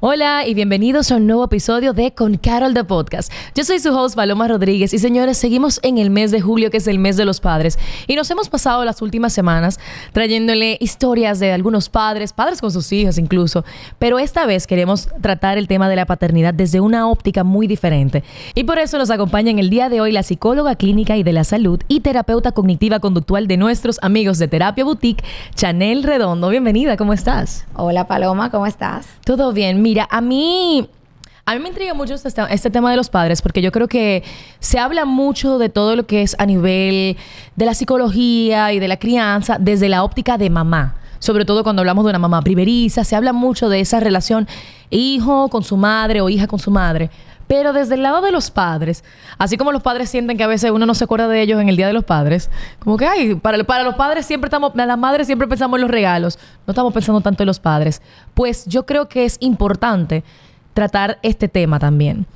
Hola y bienvenidos a un nuevo episodio de Con Carol de Podcast. Yo soy su host Paloma Rodríguez y señores, seguimos en el mes de julio que es el mes de los padres y nos hemos pasado las últimas semanas trayéndole historias de algunos padres, padres con sus hijos incluso, pero esta vez queremos tratar el tema de la paternidad desde una óptica muy diferente y por eso nos acompaña en el día de hoy la psicóloga clínica y de la salud y terapeuta cognitiva conductual de nuestros amigos de Terapia Boutique, Chanel Redondo. Bienvenida, ¿cómo estás? Hola Paloma, ¿cómo estás? Todo bien. Mira, a mí a mí me intriga mucho este, este, tema de los padres porque yo creo que se habla mucho de todo lo que es a nivel de la psicología y de la crianza desde la óptica de mamá. Sobre todo cuando hablamos de una mamá primeriza, se habla mucho de esa relación hijo con su madre o hija con su madre. Pero desde el lado de los padres, así como los padres sienten que a veces uno no se acuerda de ellos en el Día de los Padres, como que, ay, para, los padres siempre estamos, las madres siempre pensamos en los regalos, no estamos pensando tanto en los padres. Pues yo creo que es importante tratar este tema también.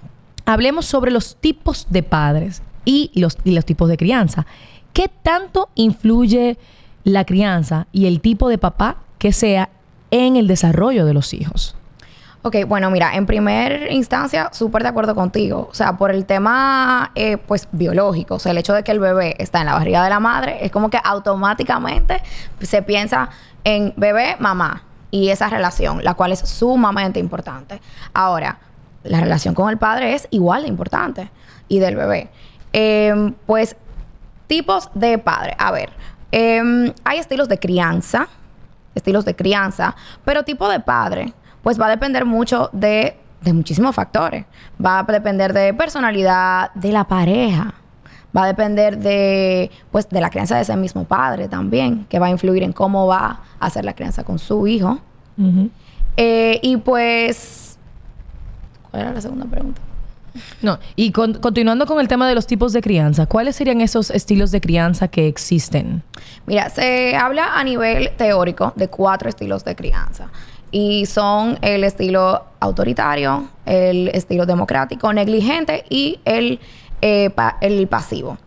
Hablemos sobre los tipos de padres y los tipos de crianza. ¿Qué tanto influye la crianza y el tipo de papá que sea en el desarrollo de los hijos? Ok, bueno, mira, en primer instancia, súper de acuerdo contigo. O sea, por el tema, eh, pues, biológico. O sea, el hecho de que el bebé está en la barriga de la madre, es como que automáticamente se piensa en bebé, mamá. Y esa relación, la cual es sumamente importante. Ahora, la relación con el padre es igual de importante. Y del bebé. Em, pues, tipos de padre. A ver, em, hay estilos de crianza. Estilos de crianza. Pero tipo de padre pues va a depender mucho de, muchísimos factores. Va a depender de personalidad, de la pareja. Va a depender de, pues, de la crianza de ese mismo padre también, que va a influir en cómo va a hacer la crianza con su hijo. Eh, y pues, ¿cuál era la segunda pregunta? No, y continuando con el tema de los tipos de crianza, ¿cuáles serían esos estilos de crianza que existen? Mira, se habla a nivel teórico de cuatro estilos de crianza y son el estilo autoritario, el estilo democrático, negligente y el, eh, el pasivo.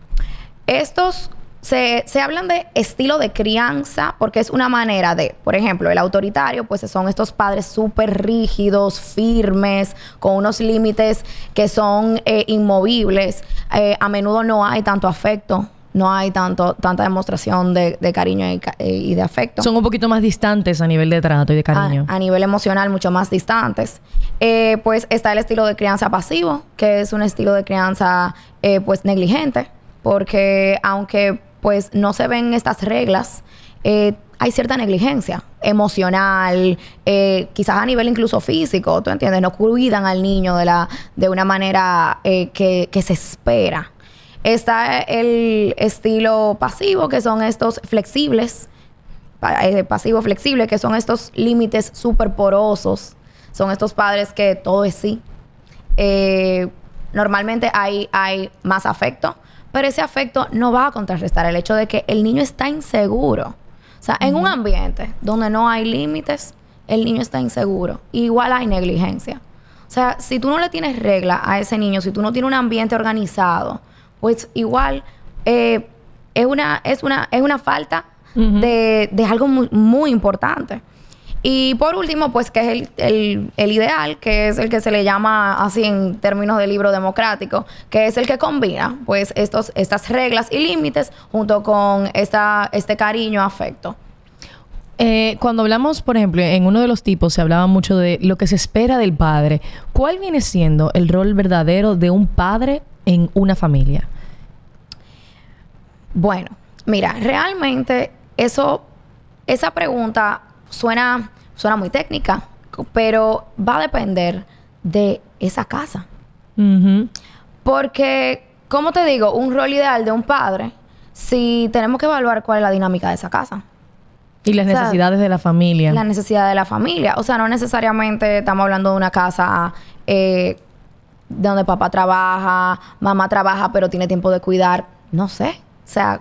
Estos se, se, hablan de estilo de crianza porque es una manera de, por ejemplo, el autoritario, pues son estos padres súper rígidos, firmes, con unos límites que son eh, inmovibles. Eh, a menudo no hay tanto afecto no hay tanto, tanta demostración de, cariño y, de afecto. Son un poquito más distantes a nivel de trato y de cariño. A, nivel emocional, mucho más distantes. Eh, pues está el estilo de crianza pasivo, que es un estilo de crianza eh, pues negligente, porque aunque pues no se ven estas reglas, eh, hay cierta negligencia emocional, quizás a nivel incluso físico, ¿tú entiendes? No cuidan al niño de, la, de una manera que, que se espera. Está el estilo pasivo, que son estos flexibles, eh, pasivo flexible, que son estos límites súper porosos. Son estos padres que todo es sí. Eh, normalmente hay, hay más afecto, pero ese afecto no va a contrarrestar el hecho de que el niño está inseguro. O sea, en un ambiente donde no hay límites, el niño está inseguro. Igual hay negligencia. O sea, si tú no le tienes regla a ese niño, si tú no tienes un ambiente organizado, pues igual eh, es, una, es, una, es una falta de, algo muy, importante. Y por último, pues que es el, ideal, que es el que se le llama así en términos de libro democrático, que es el que combina pues estos, estas reglas y límites junto con esta, este cariño, afecto. Eh, cuando hablamos, por ejemplo, en uno de los tipos se hablaba mucho de lo que se espera del padre. ¿Cuál viene siendo el rol verdadero de un padre en una familia? Bueno, mira, realmente eso, esa pregunta suena, suena muy técnica, pero va a depender de esa casa. Porque, como te digo, un rol ideal de un padre, si tenemos que evaluar cuál es la dinámica de esa casa. Y las necesidades de la familia. La necesidad de la familia. O sea, no necesariamente estamos hablando de una casa eh, donde papá trabaja, mamá trabaja, pero tiene tiempo de cuidar. No sé. O sea,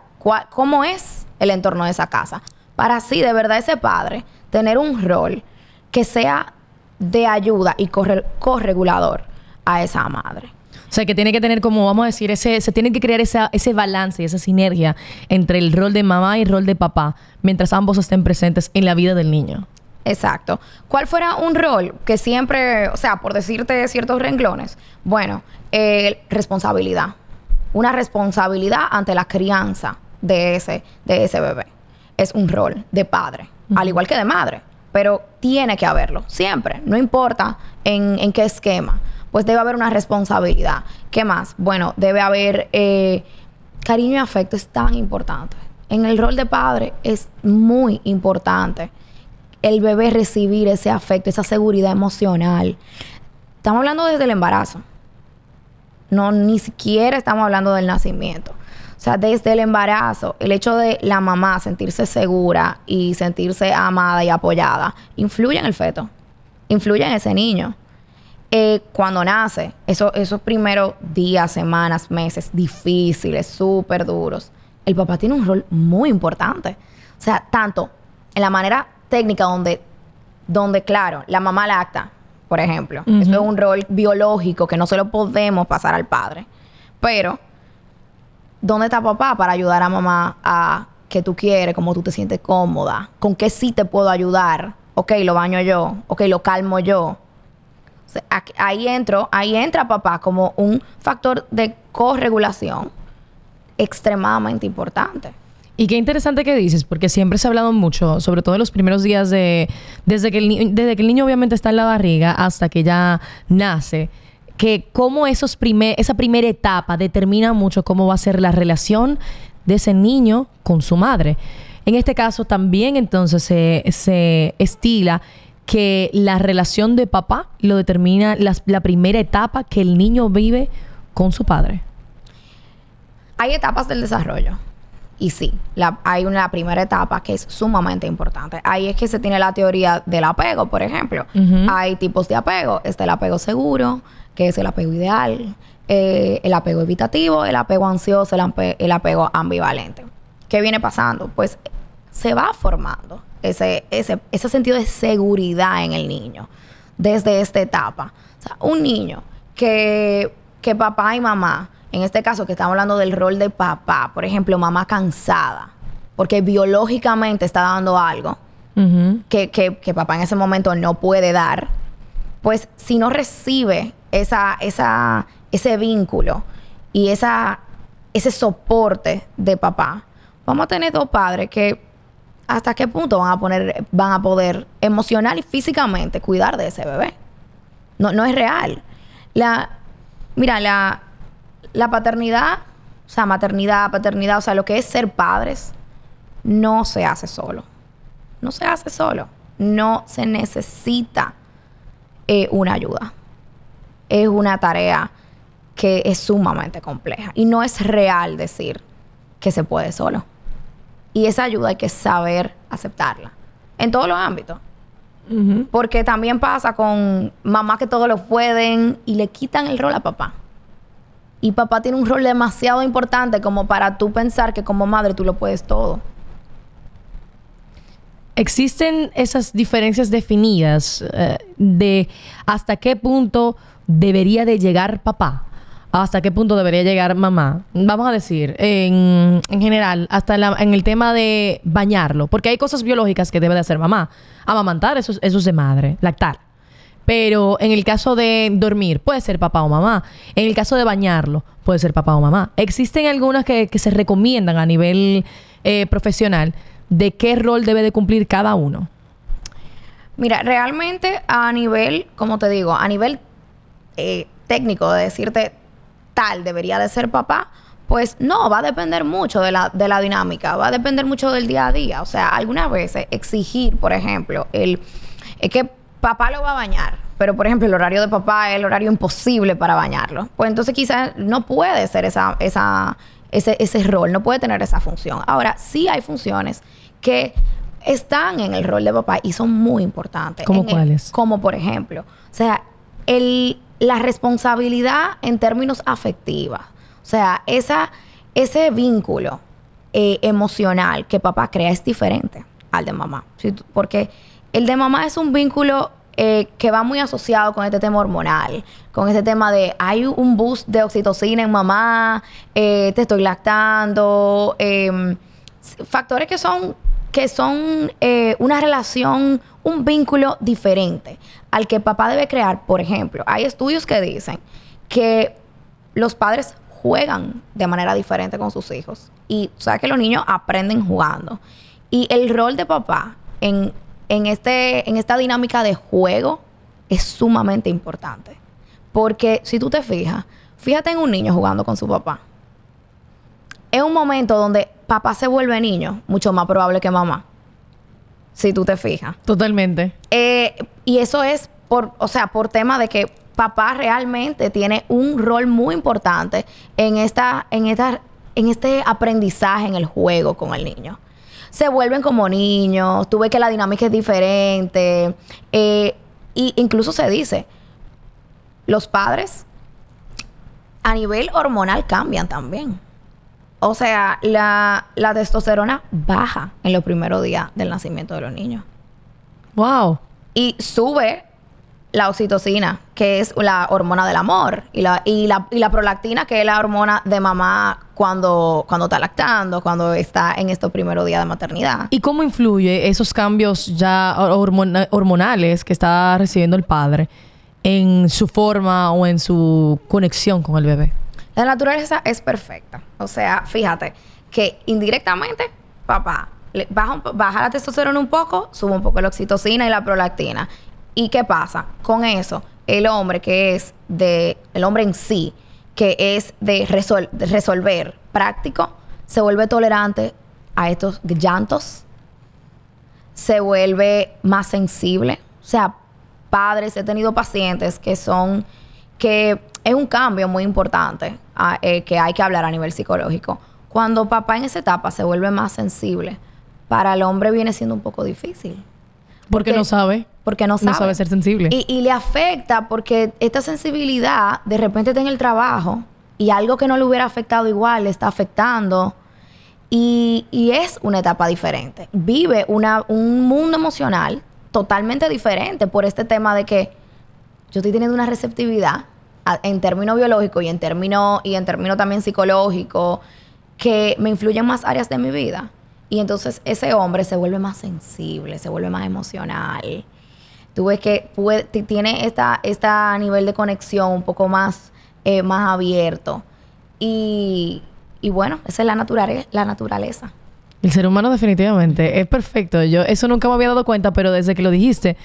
¿cómo es el entorno de esa casa? Para así, de verdad, ese padre tener un rol que sea de ayuda y corre- corregulador a esa madre. O sea, que tiene que tener como, vamos a decir, ese, se tiene que crear esa, ese balance y esa sinergia entre el rol de mamá y el rol de papá, mientras ambos estén presentes en la vida del niño. Exacto. ¿Cuál fuera un rol que siempre, o sea, por decirte ciertos renglones? Bueno, eh, responsabilidad. Una responsabilidad ante la crianza de ese, de ese bebé. Es un rol de padre, al igual que de madre. Pero tiene que haberlo, siempre. No importa en, en qué esquema. Pues debe haber una responsabilidad. ¿Qué más? Bueno, debe haber eh, cariño y afecto. Es tan importante. En el rol de padre es muy importante el bebé recibir ese afecto, esa seguridad emocional. Estamos hablando desde el embarazo. No, ni siquiera estamos hablando del nacimiento. O sea, desde el embarazo, el hecho de la mamá sentirse segura y sentirse amada y apoyada, influye en el feto, influye en ese niño. Eh, cuando nace, eso- esos primeros días, semanas, meses difíciles, súper duros, el papá tiene un rol muy importante. O sea, tanto en la manera técnica donde, donde claro, la mamá lacta, por ejemplo. Eso es un rol biológico que no se lo podemos pasar al padre. Pero, ¿dónde está papá para ayudar a mamá a que tú quieres, cómo tú te sientes cómoda? ¿Con qué sí te puedo ayudar? Ok, lo baño yo. Ok, lo calmo yo. O sea, aquí- ahí entro, ahí entra papá como un factor de corregulación extremadamente importante. Y qué interesante que dices, porque siempre se ha hablado mucho, sobre todo en los primeros días de, desde que el, desde que el niño obviamente está en la barriga hasta que ya nace, que cómo esos primer, esa primera etapa determina mucho cómo va a ser la relación de ese niño con su madre. En este caso también entonces se, se estila que la relación de papá lo determina la primera etapa que el niño vive con su padre. Hay etapas del desarrollo. Y sí, la- hay una primera etapa que es sumamente importante. Ahí es que se tiene la teoría del apego, por ejemplo. Hay tipos de apego. Está el apego seguro, que es el apego ideal, eh, el apego evitativo, el apego ansioso, el, el apego ambivalente. ¿Qué viene pasando? Pues se va formando ese, ese, ese sentido de seguridad en el niño desde esta etapa. O sea, un niño que, que papá y mamá, en este caso que estamos hablando del rol de papá, por ejemplo, mamá cansada, porque biológicamente está dando algo que, que- que papá en ese momento no puede dar, pues si no recibe esa, esa, ese vínculo y esa, ese soporte de papá, vamos a tener dos padres que hasta qué punto van a poner, van a poder emocional y físicamente cuidar de ese bebé. No, no es real. La, mira, la, la paternidad, o sea, maternidad, paternidad, o sea, lo que es ser padres, no se hace solo. No se hace solo. No se necesita eh, una ayuda. Es una tarea que es sumamente compleja. Y no es real decir que se puede solo. Y esa ayuda hay que saber aceptarla. En todos los ámbitos. Porque también pasa con mamás que todo lo pueden y le quitan el rol a papá. Y papá tiene un rol demasiado importante como para tú pensar que como madre tú lo puedes todo. ¿Existen esas diferencias definidas eh, de hasta qué punto debería de llegar papá? ¿Hasta qué punto debería llegar mamá? Vamos a decir, en, en general, hasta en, el tema de bañarlo. Porque hay cosas biológicas que debe de hacer mamá. Amamantar, eso, es- eso es de madre. Lactar. Pero en el caso de dormir, puede ser papá o mamá. En el caso de bañarlo, puede ser papá o mamá. Existen algunas que, se recomiendan a nivel eh, profesional de qué rol debe de cumplir cada uno. Mira, realmente a nivel, como te digo, a nivel eh, técnico de decirte tal debería de ser papá, pues no, va a depender mucho de la, de la dinámica, va a depender mucho del día a día. O sea, algunas veces exigir, por ejemplo, el es que papá lo va a bañar, pero por ejemplo el horario de papá es el horario imposible para bañarlo. Pues entonces quizás no puede ser esa, esa, ese, ese rol, no puede tener esa función. Ahora, sí hay funciones que están en el rol de papá y son muy importantes. ¿Cómo cuáles? como por ejemplo, o sea, el, la responsabilidad en términos afectivos. O sea, esa, ese vínculo eh, emocional que papá crea es diferente al de mamá. Porque el de mamá es un vínculo eh, que va muy asociado con este tema hormonal, con este tema de hay un boost de oxitocina en mamá, eh, te estoy lactando, em, factores que son que son eh, una relación, un vínculo diferente al que papá debe crear. Por ejemplo, hay estudios que dicen que los padres juegan de manera diferente con sus hijos. Y sabes que los niños aprenden jugando. Y el rol de papá en, en, este, en esta dinámica de juego es sumamente importante. Porque si tú te fijas, fíjate en un niño jugando con su papá. Es un momento donde papá se vuelve niño, mucho más probable que mamá. Si tú te fijas. Totalmente. Eh, y eso es por, o sea, por tema de que papá realmente tiene un rol muy importante en esta, en esta, en este aprendizaje en el juego con el niño. Se vuelven como niños, tú ves que la dinámica es diferente. Eh, y incluso se dice, los padres a nivel hormonal cambian también. O sea, la, la testosterona baja en los primeros días del nacimiento de los niños. Wow. Y sube la oxitocina, que es la hormona del amor, y la, y la, y la prolactina, que es la hormona de mamá cuando, cuando está lactando, cuando está en estos primeros días de maternidad. ¿Y cómo influye esos cambios ya hormona- hormonales que está recibiendo el padre en su forma o en su conexión con el bebé? La naturaleza es perfecta. O sea, fíjate que indirectamente, papá, baja, baja la testosterona un poco, sube un poco la oxitocina y la prolactina. ¿Y qué pasa? Con eso, el hombre que es de, el hombre en sí, que es de, resol- de resolver práctico, se vuelve tolerante a estos llantos, se vuelve más sensible. O sea, padres, he tenido pacientes que son, que es un cambio muy importante ah, eh, que hay que hablar a nivel psicológico. Cuando papá en esa etapa se vuelve más sensible, para el hombre viene siendo un poco difícil. Porque no sabe. Porque no sabe. No sabe ser sensible. Y, y le afecta porque esta sensibilidad de repente está en el trabajo y algo que no le hubiera afectado igual le está afectando. Y, y es una etapa diferente. Vive una, un mundo emocional totalmente diferente por este tema de que yo estoy teniendo una receptividad a- en términos biológicos y en términos y en términos también psicológicos que me influyen más áreas de mi vida. Y entonces ese hombre se vuelve más sensible, se vuelve más emocional. Tú ves que tiene esta, nivel de conexión un poco más, eh, más abierto. Y, y bueno, esa es la, la naturaleza. El ser humano definitivamente es perfecto. Yo eso nunca me había dado cuenta, pero desde que lo dijiste,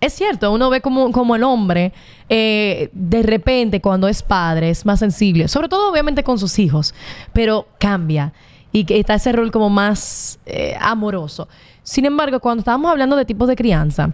es cierto, uno ve como, como el hombre eh, de repente cuando es padre es más sensible, sobre todo obviamente con sus hijos, pero cambia y que está ese rol como más eh, amoroso. Sin embargo, cuando estábamos hablando de tipos de crianza,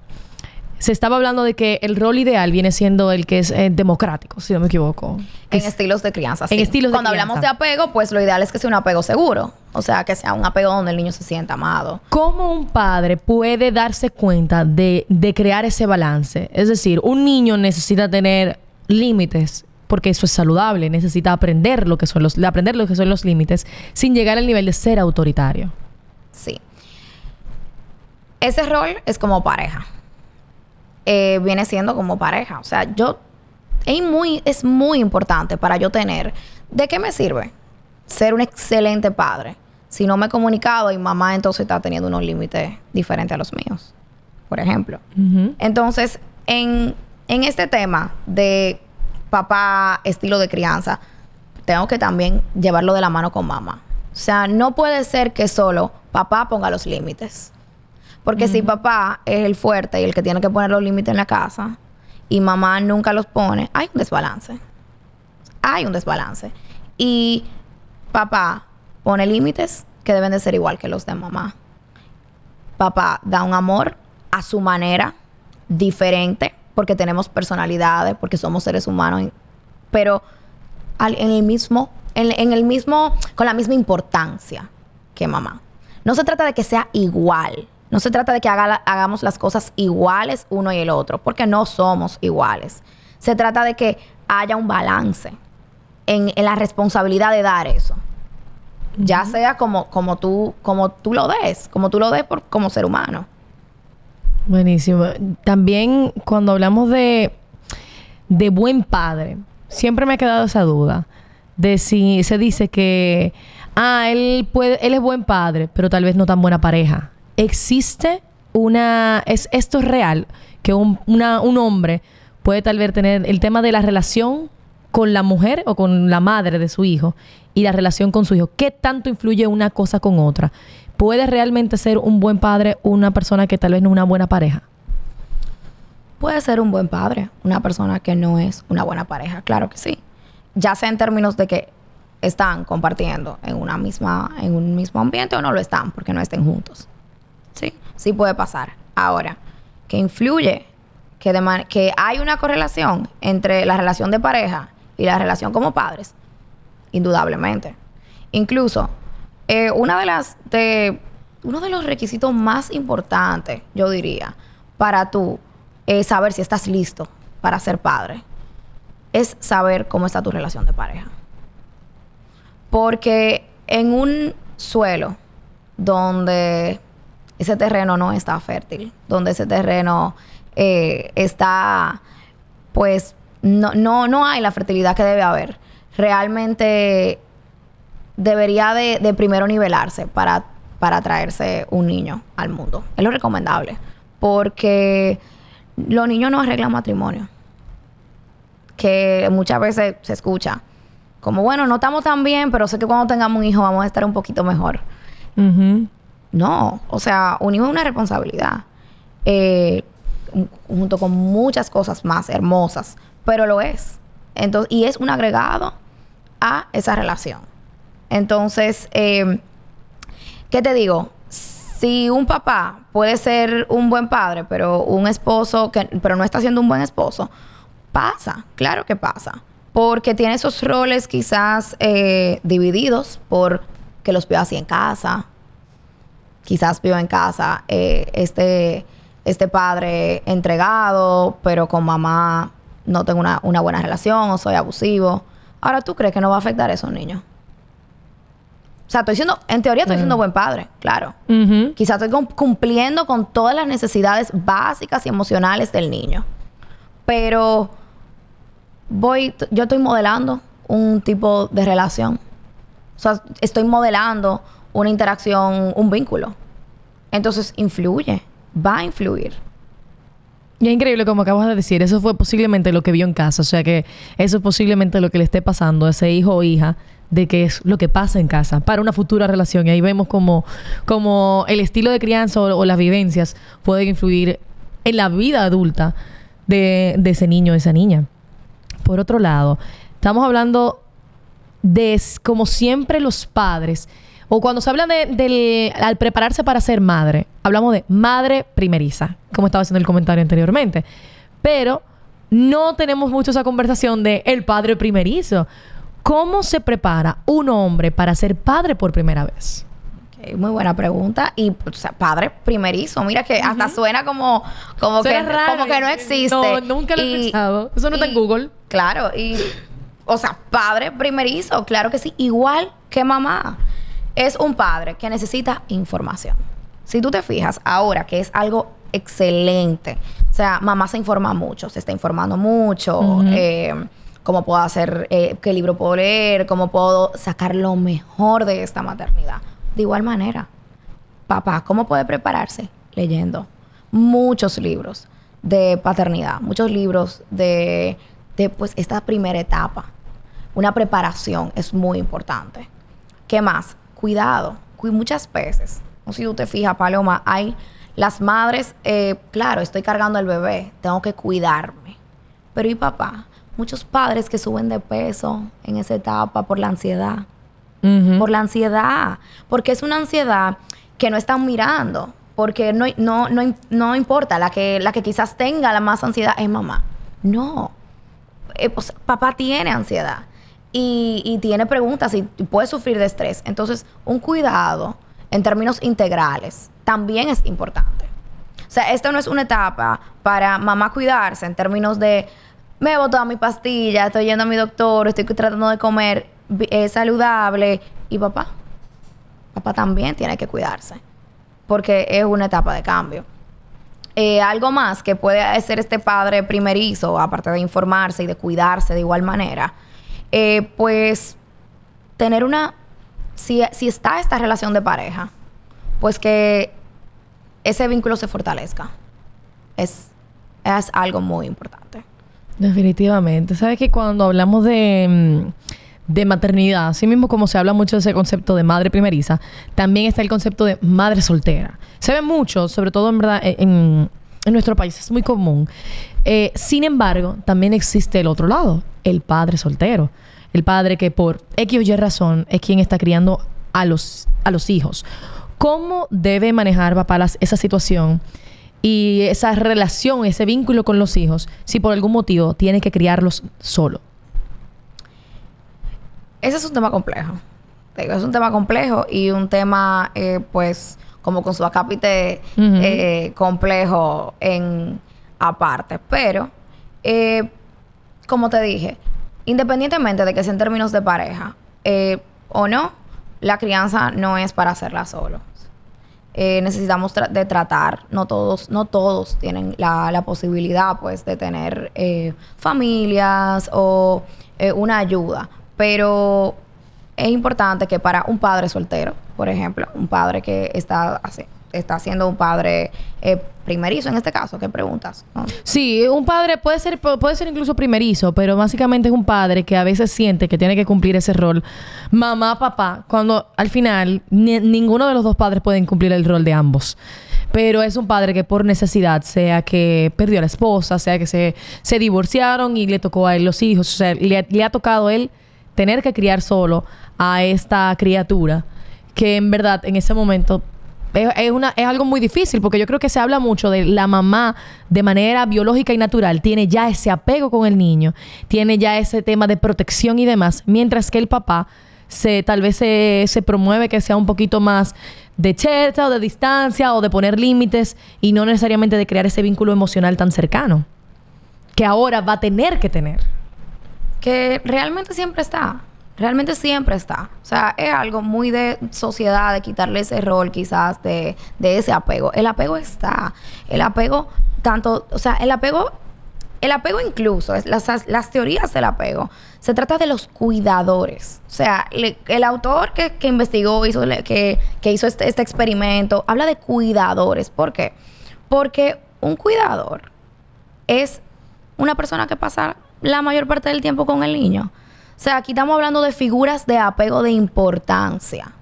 se estaba hablando de que el rol ideal viene siendo el que es eh, democrático, si no me equivoco. En es- estilos de crianza. en estilos de Cuando hablamos de apego, pues lo ideal es que sea un apego seguro. O sea, que sea un apego donde el niño se sienta amado. ¿Cómo un padre puede darse cuenta de, de crear ese balance? Es decir, un niño necesita tener límites porque eso es saludable, necesita aprender lo que son los, aprender lo que son los límites sin llegar al nivel de ser autoritario. Sí. Ese rol es como pareja. Eh, viene siendo como pareja. O sea, yo. Es muy, es muy importante para yo tener. ¿De qué me sirve ser un excelente padre si no me he comunicado y mamá entonces está teniendo unos límites diferentes a los míos? Por ejemplo. Entonces, en, en este tema de papá, estilo de crianza, tengo que también llevarlo de la mano con mamá. O sea, no puede ser que solo papá ponga los límites. Porque si papá es el fuerte y el que tiene que poner los límites en la casa y mamá nunca los pone, hay un desbalance. Hay un desbalance. Y papá pone límites que deben de ser igual que los de mamá. Papá da un amor a su manera, diferente, porque tenemos personalidades, porque somos seres humanos, pero al- en el mismo, en, en el mismo, con la misma importancia que mamá. No se trata de que sea igual. No se trata de que haga hagamos las cosas iguales uno y el otro, porque no somos iguales. Se trata de que haya un balance en, en la responsabilidad de dar eso. Ya sea como, como, tú, como tú lo des, como tú lo des por, como ser humano. Buenísimo. También cuando hablamos de, de buen padre, siempre me ha quedado esa duda de si se dice que, ah, él, puede, él es buen padre, pero tal vez no tan buena pareja. ¿Existe una... ¿Es esto es real? Que un, una- un hombre puede tal vez tener el tema de la relación con la mujer o con la madre de su hijo y la relación con su hijo. ¿Qué tanto influye una cosa con otra? ¿Puede realmente ser un buen padre una persona que tal vez no es una buena pareja? Puede ser un buen padre, una persona que no es una buena pareja, claro que sí. Ya sea en términos de que están compartiendo en una misma, en un mismo ambiente o no lo están porque no estén juntos. Sí, sí puede pasar. Ahora, que influye que, que hay una correlación entre la relación de pareja y la relación como padres, indudablemente. Incluso, eh, una de las de uno de los requisitos más importantes, yo diría, para tú eh, saber si estás listo para ser padre, es saber cómo está tu relación de pareja. Porque en un suelo donde ese terreno no está fértil, donde ese terreno eh, está, pues, no, no, no hay la fertilidad que debe haber. Realmente debería de, de primero nivelarse para, para traerse un niño al mundo. Es lo recomendable. Porque los niños no arreglan matrimonio. Que muchas veces se escucha. Como, bueno, no estamos tan bien, pero sé que cuando tengamos un hijo vamos a estar un poquito mejor. No, o sea, un hijo es una responsabilidad. eh, un- junto con muchas cosas más hermosas, pero lo es. Entonces, y es un agregado a esa relación. Entonces, eh, ¿qué te digo? Si un papá puede ser un buen padre, pero un esposo que pero no está siendo un buen esposo, pasa, claro que pasa. Porque tiene esos roles quizás eh, divididos por que los vio así en casa, quizás vio en casa eh, este, este padre entregado, pero con mamá no tengo una, una buena relación o soy abusivo. Ahora, ¿tú crees que no va a afectar a esos niños? O sea, estoy siendo, en teoría estoy siendo buen padre, claro. Quizás estoy cum- cumpliendo con todas las necesidades básicas y emocionales del niño. Pero voy, yo estoy modelando un tipo de relación. O sea, estoy modelando una interacción, un vínculo. Entonces, influye, va a influir. Y es increíble como acabas de decir, eso fue posiblemente lo que vio en casa, o sea que eso es posiblemente lo que le esté pasando a ese hijo o hija de que es lo que pasa en casa para una futura relación. Y ahí vemos como el estilo de crianza o, las vivencias pueden influir en la vida adulta de, de ese niño o esa niña. Por otro lado, estamos hablando de como siempre los padres, o cuando se habla de, al prepararse para ser madre, hablamos de madre primeriza, como estaba haciendo el comentario anteriormente. Pero no tenemos mucho esa conversación de el padre primerizo. ¿Cómo se prepara un hombre para ser padre por primera vez? Ok, muy buena pregunta. Y, o sea, padre primerizo. Mira que hasta suena como, como, que, raro. como que no existe. No, nunca lo he pensado. Eso no está en Google. Claro, y, o sea, padre primerizo, claro que sí, igual que mamá. Es un padre que necesita información. Si tú te fijas ahora que es algo excelente, o sea, mamá se informa mucho, se está informando mucho, eh, cómo puedo hacer, eh, qué libro puedo leer, cómo puedo sacar lo mejor de esta maternidad. De igual manera, papá, ¿cómo puede prepararse? Leyendo muchos libros de paternidad, muchos libros de, de pues esta primera etapa. Una preparación es muy importante. ¿Qué más? Cuidado. Cu- muchas veces, no sé si tú te fijas, Paloma, hay las madres, eh, claro, estoy cargando al bebé, tengo que cuidarme. Pero ¿y papá? Muchos padres que suben de peso en esa etapa por la ansiedad por la ansiedad, porque es una ansiedad que no están mirando, porque no, no, no, no importa, la que, la que quizás tenga la más ansiedad es mamá. No, Eh, pues, papá tiene ansiedad y, y tiene preguntas y puede sufrir de estrés. Entonces, un cuidado en términos integrales también es importante. O sea, esta no es una etapa para mamá cuidarse en términos de me he toda mi pastilla, estoy yendo a mi doctor, estoy tratando de comer eh, saludable. Y papá, papá también tiene que cuidarse porque es una etapa de cambio. eh, algo más que puede hacer este padre primerizo, aparte de informarse y de cuidarse de igual manera, eh, pues tener una, si, si está esta relación de pareja, pues que ese vínculo se fortalezca. Es, es algo muy importante. Definitivamente. Sabes que cuando hablamos de, mm, de maternidad, así mismo como se habla mucho de ese concepto de madre primeriza, también está el concepto de madre soltera. Se ve mucho, sobre todo en verdad e, en, en nuestro país, es muy común. Eh, sin embargo, también existe el otro lado, el padre soltero. El padre que por X o Y razón es quien está criando a los, a los hijos. ¿Cómo debe manejar papá esa situación y esa relación, ese vínculo con los hijos, si por algún motivo tiene que criarlos solo? Ese es un tema complejo. Es un tema complejo y un tema, eh, pues, como con su acápite eh, complejo en aparte. Pero, eh, como te dije, independientemente de que sea en términos de pareja eh, o no, la crianza no es para hacerla solos. Eh, necesitamos de tratar, no todos, no todos tienen la, la posibilidad pues de tener eh, familias o eh, una ayuda, pero es importante que para un padre soltero, por ejemplo, un padre que está, hace- está siendo un padre eh, primerizo en este caso, ¿qué preguntas? Sí, un padre puede ser, pu- puede ser incluso primerizo, pero básicamente es un padre que a veces siente que tiene que cumplir ese rol mamá, papá, cuando al final ni- ninguno de los dos padres pueden cumplir el rol de ambos. Pero es un padre que por necesidad, sea que perdió a la esposa, sea que se, se divorciaron y le tocó a él los hijos, o sea, le, le ha tocado a él tener que criar solo a esta criatura que en verdad en ese momento es, es algo muy difícil porque yo creo que se habla mucho de la mamá de manera biológica y natural, tiene ya ese apego con el niño, tiene ya ese tema de protección y demás, mientras que el papá se tal vez se, se promueve que sea un poquito más de chercha o de distancia o de poner límites y no necesariamente de crear ese vínculo emocional tan cercano que ahora va a tener que tener. que realmente siempre está. Realmente siempre está. O sea, es algo muy de sociedad, de quitarle ese rol quizás de, de ese apego. El apego está. El apego, tanto, o sea, el apego, el apego incluso, las, las teorías del apego, se trata de los cuidadores. O sea, le- el autor que, que investigó, hizo, que, que hizo este, este experimento, habla de cuidadores. ¿Por qué? Porque un cuidador es una persona que pasa la mayor parte del tiempo con el niño. O sea, aquí estamos hablando de figuras de apego de importancia.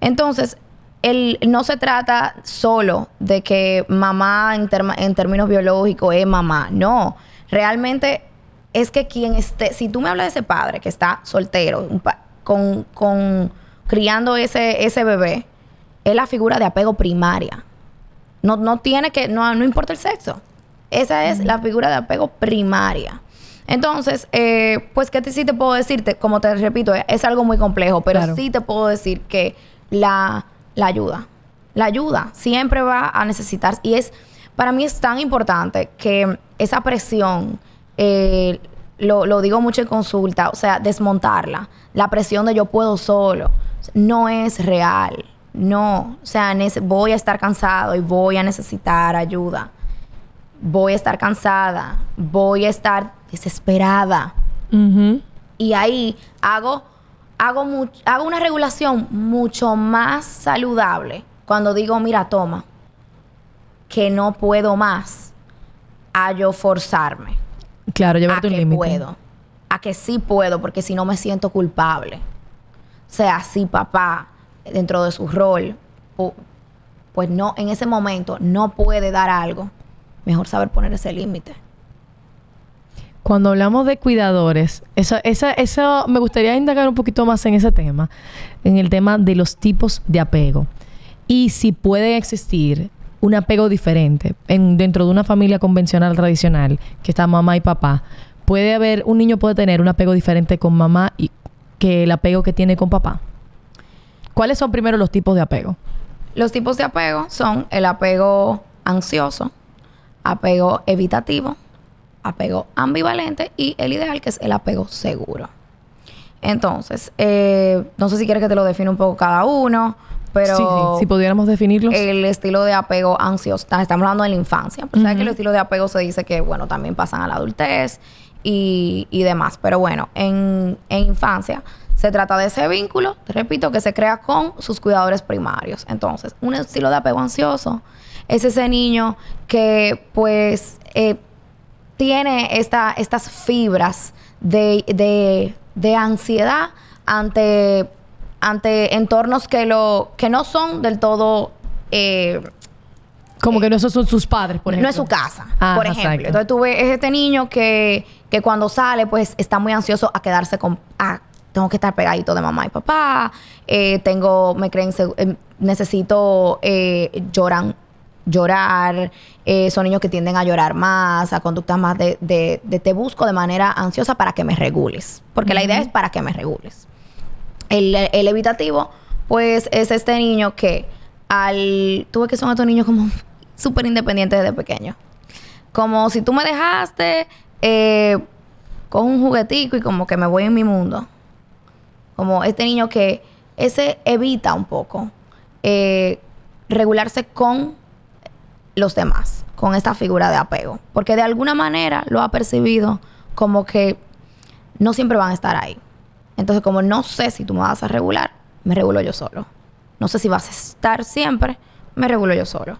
Entonces, el, no se trata solo de que mamá en, términos biológicos es mamá. No, realmente es que quien esté, si tú me hablas de ese padre que está soltero, pa- con, con criando ese, ese bebé, es la figura de apego primaria. No, no tiene que, no, no importa el sexo. Esa es la figura de apego primaria. Entonces, eh, pues, ¿qué te, sí te puedo decirte? Como te repito, es, es algo muy complejo, pero Claro. sí te puedo decir que la, la ayuda, la ayuda siempre va a necesitar, y es, para mí es tan importante que esa presión, eh, lo, lo digo mucho en consulta, o sea, desmontarla, la presión de yo puedo solo, no es real, no, o sea, voy a estar cansado y voy a necesitar ayuda voy a estar cansada, voy a estar desesperada. Y ahí hago, hago, hago una regulación mucho más saludable cuando digo, mira, toma, que no puedo más, a yo forzarme, Claro, a llevarte un límite. puedo, a que sí puedo, porque si no me siento culpable. O sea, si papá, dentro de su rol, pu- pues no, en ese momento no puede dar algo, mejor saber poner ese límite. Cuando hablamos de cuidadores, eso, esa, eso me gustaría indagar un poquito más en ese tema, en el tema de los tipos de apego. Y si puede existir un apego diferente en, dentro de una familia convencional tradicional, que está mamá y papá, puede haber, un niño puede tener un apego diferente con mamá y, que el apego que tiene con papá. ¿Cuáles son primero los tipos de apego? Los tipos de apego son el apego ansioso, apego evitativo, apego ambivalente y el ideal que es el apego seguro. Entonces, eh, no sé si quieres que te lo define un poco cada uno, pero... Sí, sí, si pudiéramos definirlos. El estilo de apego ansioso, estamos hablando de la infancia, pero sabes que el estilo de apego se dice que, bueno, también pasan a la adultez y, y demás, pero bueno, en, en infancia se trata de ese vínculo, te repito, que se crea con sus cuidadores primarios. Entonces, un estilo de apego ansioso es ese niño que, pues, eh, tiene esta, estas fibras de, de, de ansiedad ante, ante entornos que, lo, que no son del todo... eh, Como que no esos son sus padres, por ejemplo. no es su casa, Ah, por ejemplo. exacto. Entonces tú ves este niño que, que cuando sale, pues está muy ansioso a quedarse con. a- tengo que estar pegadito de mamá y papá. eh, tengo, me creen, eh, necesito eh, lloran, llorar. eh, son niños que tienden a llorar más, a conductas más de, de, de te busco de manera ansiosa para que me regules. Porque la idea es para que me regules. El, el evitativo, pues es este niño que al... Tú ves que son estos niños como súper independientes desde pequeño. Como si tú me dejaste eh, con un juguetico y como que me voy en mi mundo. Como este niño que ese evita un poco eh, regularse con los demás, con esta figura de apego. Porque de alguna manera lo ha percibido como que no siempre van a estar ahí. Entonces, como no sé si tú me vas a regular, me regulo yo solo. No sé si vas a estar siempre, me regulo yo solo.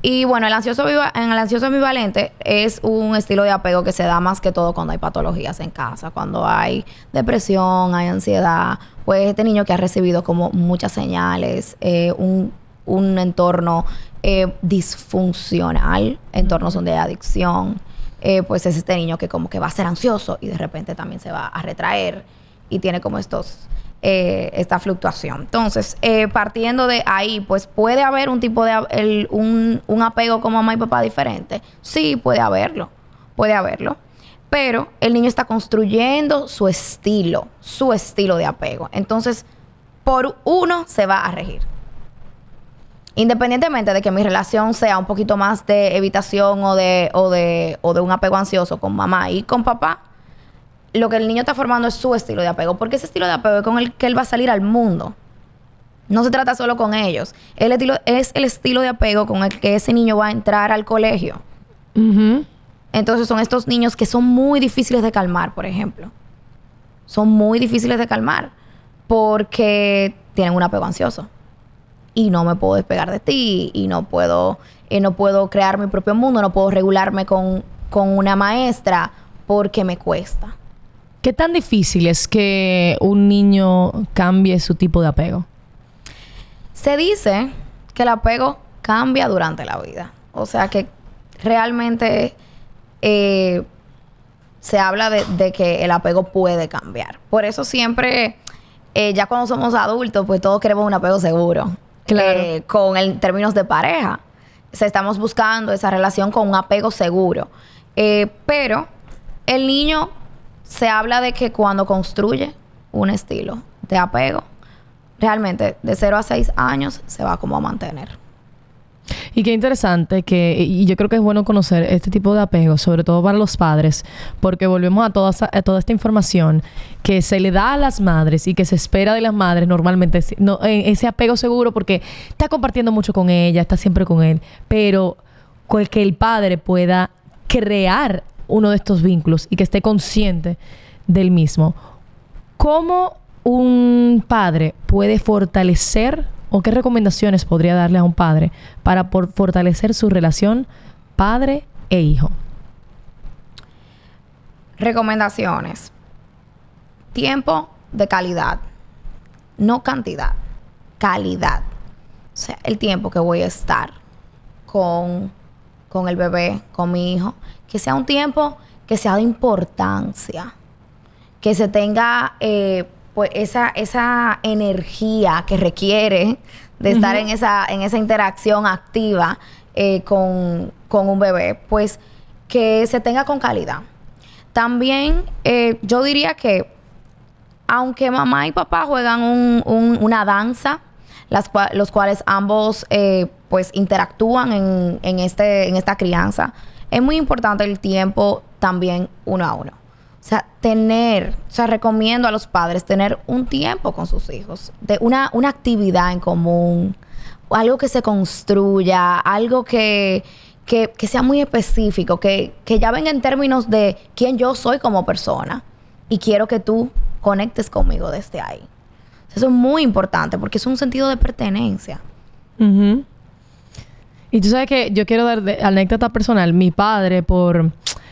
Y bueno, el ansioso, en el ansioso ambivalente es un estilo de apego que se da más que todo cuando hay patologías en casa, cuando hay depresión, hay ansiedad. Pues este niño que ha recibido como muchas señales, eh, un, un entorno eh, disfuncional, entornos donde hay adicción, eh, pues es este niño que como que va a ser ansioso y de repente también se va a retraer y tiene como estos eh, esta fluctuación. Entonces, eh, partiendo de ahí, pues puede haber un tipo de el- un, un apego como mamá y papá diferente. Sí, puede haberlo, puede haberlo. Pero el niño está construyendo su estilo, su estilo de apego. Entonces, por uno se va a regir. Independientemente de que mi relación sea un poquito más de evitación o de, o de, o de un apego ansioso con mamá y con papá, lo que el niño está formando es su estilo de apego, porque ese estilo de apego es con el que él va a salir al mundo. No se trata solo con ellos. El estilo, es el estilo de apego con el que ese niño va a entrar al colegio. Entonces son estos niños que son muy difíciles de calmar, por ejemplo. Son muy difíciles de calmar porque tienen un apego ansioso. Y no me puedo despegar de ti y no puedo, y no puedo crear mi propio mundo, no puedo regularme con, con una maestra porque me cuesta. ¿Qué tan difícil es que un niño cambie su tipo de apego? Se dice que el apego cambia durante la vida. O sea que realmente eh, se habla de, de que el apego puede cambiar. Por eso siempre, eh, ya cuando somos adultos, pues todos queremos un apego seguro. Eh, con el términos de pareja. O estamos buscando esa relación con un apego seguro. Eh, pero el niño se habla de que cuando construye un estilo de apego, realmente de 0 a 6 años se va como a mantener. Y qué interesante que, y yo creo que es bueno conocer este tipo de apego, sobre todo para los padres, porque volvemos a toda, a toda esta información que se le da a las madres y que se espera de las madres normalmente, ese apego seguro porque está compartiendo mucho con ella, está siempre con él, pero que el padre pueda crear uno de estos vínculos y que esté consciente del mismo. ¿Cómo un padre puede fortalecer o qué recomendaciones podría darle a un padre para fortalecer su relación padre e hijo? Recomendaciones. Tiempo de calidad. No cantidad. Calidad. O sea, el tiempo que voy a estar con, con el bebé, con mi hijo. Que sea un tiempo que sea de importancia. Que se tenga eh, pues esa, esa energía que requiere de estar en, esa, en esa interacción activa eh, con, con un bebé. Pues que se tenga con calidad. También eh, yo diría que aunque mamá y papá juegan un- un- una danza, las los cuales ambos eh, pues interactúan en, en este, en esta crianza, es muy importante el tiempo también uno a uno. O sea, tener, o sea, recomiendo a los padres tener un tiempo con sus hijos, de una, una actividad en común, algo que se construya, algo que, que, que sea muy específico, que, que ya venga en términos de quién yo soy como persona y quiero que tú conectes conmigo desde ahí. Eso es muy importante porque es un sentido de pertenencia. Y tú sabes que yo quiero dar de anécdota personal. Mi padre, por,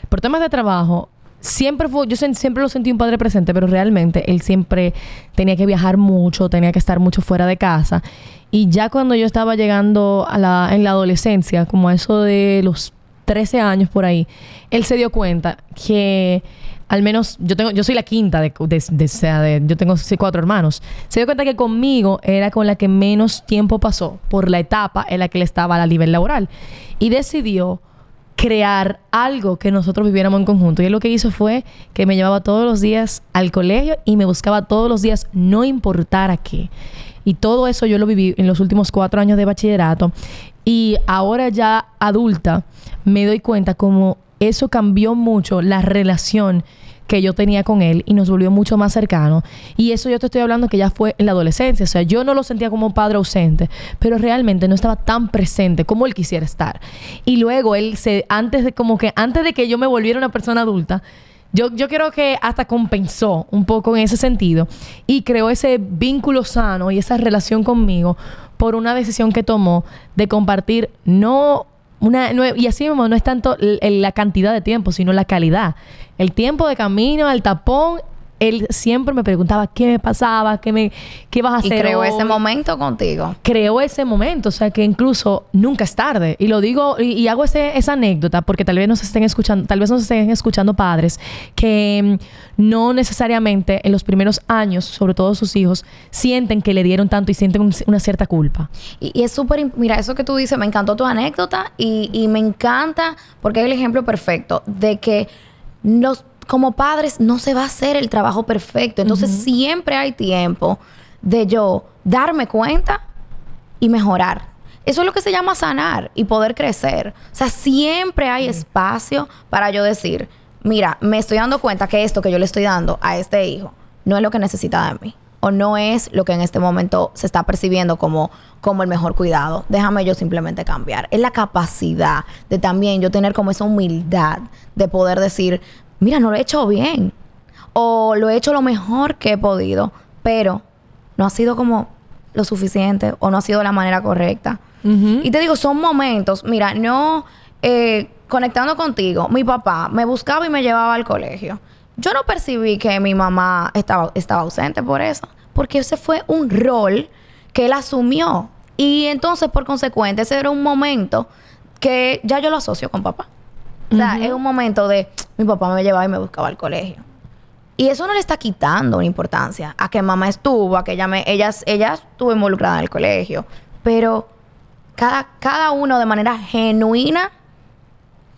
por temas de trabajo, siempre fue, yo siempre lo sentí un padre presente, pero realmente él siempre tenía que viajar mucho, tenía que estar mucho fuera de casa. Y ya cuando yo estaba llegando la, en la adolescencia, como a eso de los 13 años por ahí, él se dio cuenta que al menos yo tengo, yo soy la quinta de, yo tengo cuatro hermanos. Se dio cuenta que conmigo era con la que menos tiempo pasó por la etapa en la que él estaba a nivel laboral. Y decidió crear algo que nosotros viviéramos en conjunto. Y él lo que hizo fue que me llevaba todos los días al colegio y me buscaba todos los días, no importara qué. Y todo eso yo lo viví en los últimos cuatro años de bachillerato. Y ahora ya adulta, me doy cuenta como eso cambió mucho la relación que yo tenía con él y nos volvió mucho más cercanos. Y eso yo te estoy hablando que ya fue en la adolescencia. O sea, yo no lo sentía como un padre ausente, pero realmente no estaba tan presente como él quisiera estar. Y luego él se, antes de como que, antes de que yo me volviera una persona adulta, yo, yo creo que hasta compensó un poco en ese sentido y creó ese vínculo sano y esa relación conmigo por una decisión que tomó de compartir no una y así mismo no es tanto la cantidad de tiempo, sino la calidad. El tiempo de camino, el tapón, él siempre me preguntaba qué me pasaba, qué me qué vas a Y hacer creó ese momento contigo. creó ese momento, o sea que incluso nunca es tarde. Y lo digo y, y hago ese- esa anécdota porque tal vez nos estén escuchando, tal vez nos estén escuchando padres que mm, no necesariamente en los primeros años, sobre todo sus hijos, sienten que le dieron tanto y sienten un- una cierta culpa. Y, y es súper... Mira, eso que tú dices, me encantó tu anécdota y, y me encanta porque es el ejemplo perfecto de que nos, como padres no se va a hacer el trabajo perfecto. Entonces siempre hay tiempo de yo darme cuenta y mejorar. Eso es lo que se llama sanar y poder crecer. O sea, siempre hay espacio para yo decir, mira, me estoy dando cuenta que esto que yo le estoy dando a este hijo no es lo que necesita de mí. O no es lo que en este momento se está percibiendo como, como el mejor cuidado. Déjame yo simplemente cambiar. Es la capacidad de también yo tener como esa humildad de poder decir, mira, no lo he hecho bien. O lo he hecho lo mejor que he podido. Pero no ha sido como lo suficiente o no ha sido la manera correcta. Y te digo, son momentos, mira, no eh, conectando contigo, mi papá me buscaba y me llevaba al colegio. Yo no percibí que mi mamá estaba, estaba ausente por eso, porque ese fue un rol que él asumió. Y entonces, por consecuente, ese era un momento que ya yo lo asocio con papá. O sea, es un momento de mi papá me llevaba y me buscaba al colegio. Y eso no le está quitando una importancia a que mamá estuvo, a que ella me, ella, ella estuvo involucrada en el colegio. Pero cada, cada uno de manera genuina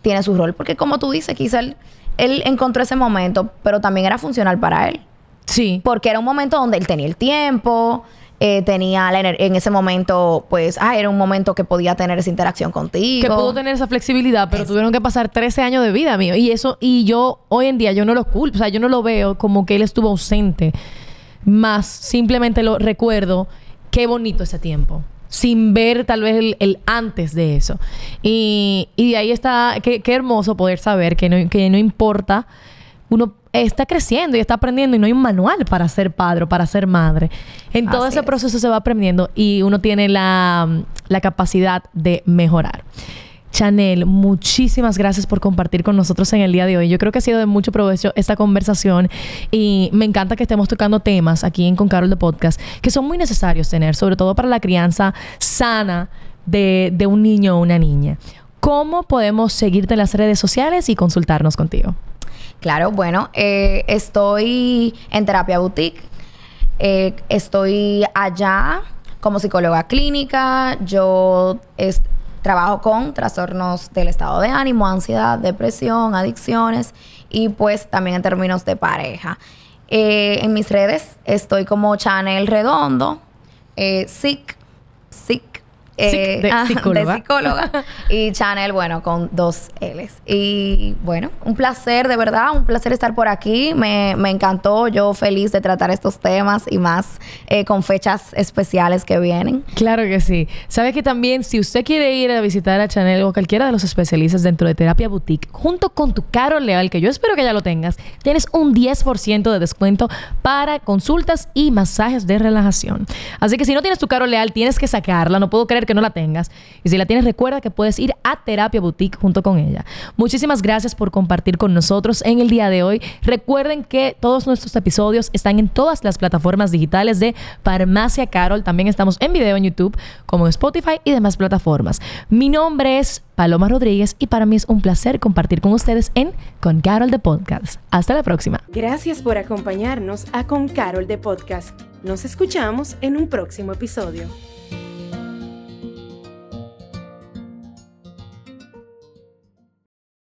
tiene su rol. Porque como tú dices, quizá él, él encontró ese momento, pero también era funcional para él. Sí. Porque era un momento donde él tenía el tiempo, eh, tenía la en ese momento, pues, ah, era un momento que podía tener esa interacción contigo. Que pudo tener esa flexibilidad, pero Es- tuvieron que pasar 13 años de vida mío. Y eso, y yo hoy en día yo no lo culpo, o sea, yo no lo veo como que él estuvo ausente. Más simplemente lo recuerdo, qué bonito ese tiempo. Sin ver tal vez el, el antes de eso. Y, y de ahí está, qué, qué hermoso poder saber que no, que no importa uno está creciendo y está aprendiendo y no hay un manual para ser padre o para ser madre. En todo Así ese es. proceso se va aprendiendo y uno tiene la, la capacidad de mejorar. Chanel, muchísimas gracias por compartir con nosotros en el día de hoy. Yo creo que ha sido de mucho provecho esta conversación y me encanta que estemos tocando temas aquí en Con Carol de Podcast que son muy necesarios tener, sobre todo para la crianza sana de, de un niño o una niña. ¿Cómo podemos seguirte en las redes sociales y consultarnos contigo? Claro, bueno, eh, estoy en terapia boutique. Eh, estoy allá como psicóloga clínica. Yo trabajo con trastornos del estado de ánimo, ansiedad, depresión, adicciones y pues también en términos de pareja. Eh, en mis redes estoy como Chanel Redondo, eh, SIC, SIC, eh, de ah, psicóloga. de psicóloga. y Chanel, bueno, con dos L's. Y bueno, un placer, de verdad, un placer estar por aquí. Me, me encantó. Yo feliz de tratar estos temas y más eh, con fechas especiales que vienen. Claro que sí. Sabe que también si usted quiere ir a visitar a Chanel o cualquiera de los especialistas dentro de Terapia Boutique, junto con tu caro leal, que yo espero que ya lo tengas, tienes un 10% de descuento para consultas y masajes de relajación. Así que si no tienes tu caro leal, tienes que sacarla. No puedo creer que no la tengas. Y si la tienes, recuerda que puedes ir a Terapia Boutique junto con ella. Muchísimas gracias por compartir con nosotros en el día de hoy. Recuerden que todos nuestros episodios están en todas las plataformas digitales de Farmacia Carol. También estamos en video en YouTube, como Spotify y demás plataformas. Mi nombre es Paloma Rodríguez y para mí es un placer compartir con ustedes en Con Carol de Podcast. Hasta la próxima. Gracias por acompañarnos a Con Carol de Podcast. Nos escuchamos en un próximo episodio.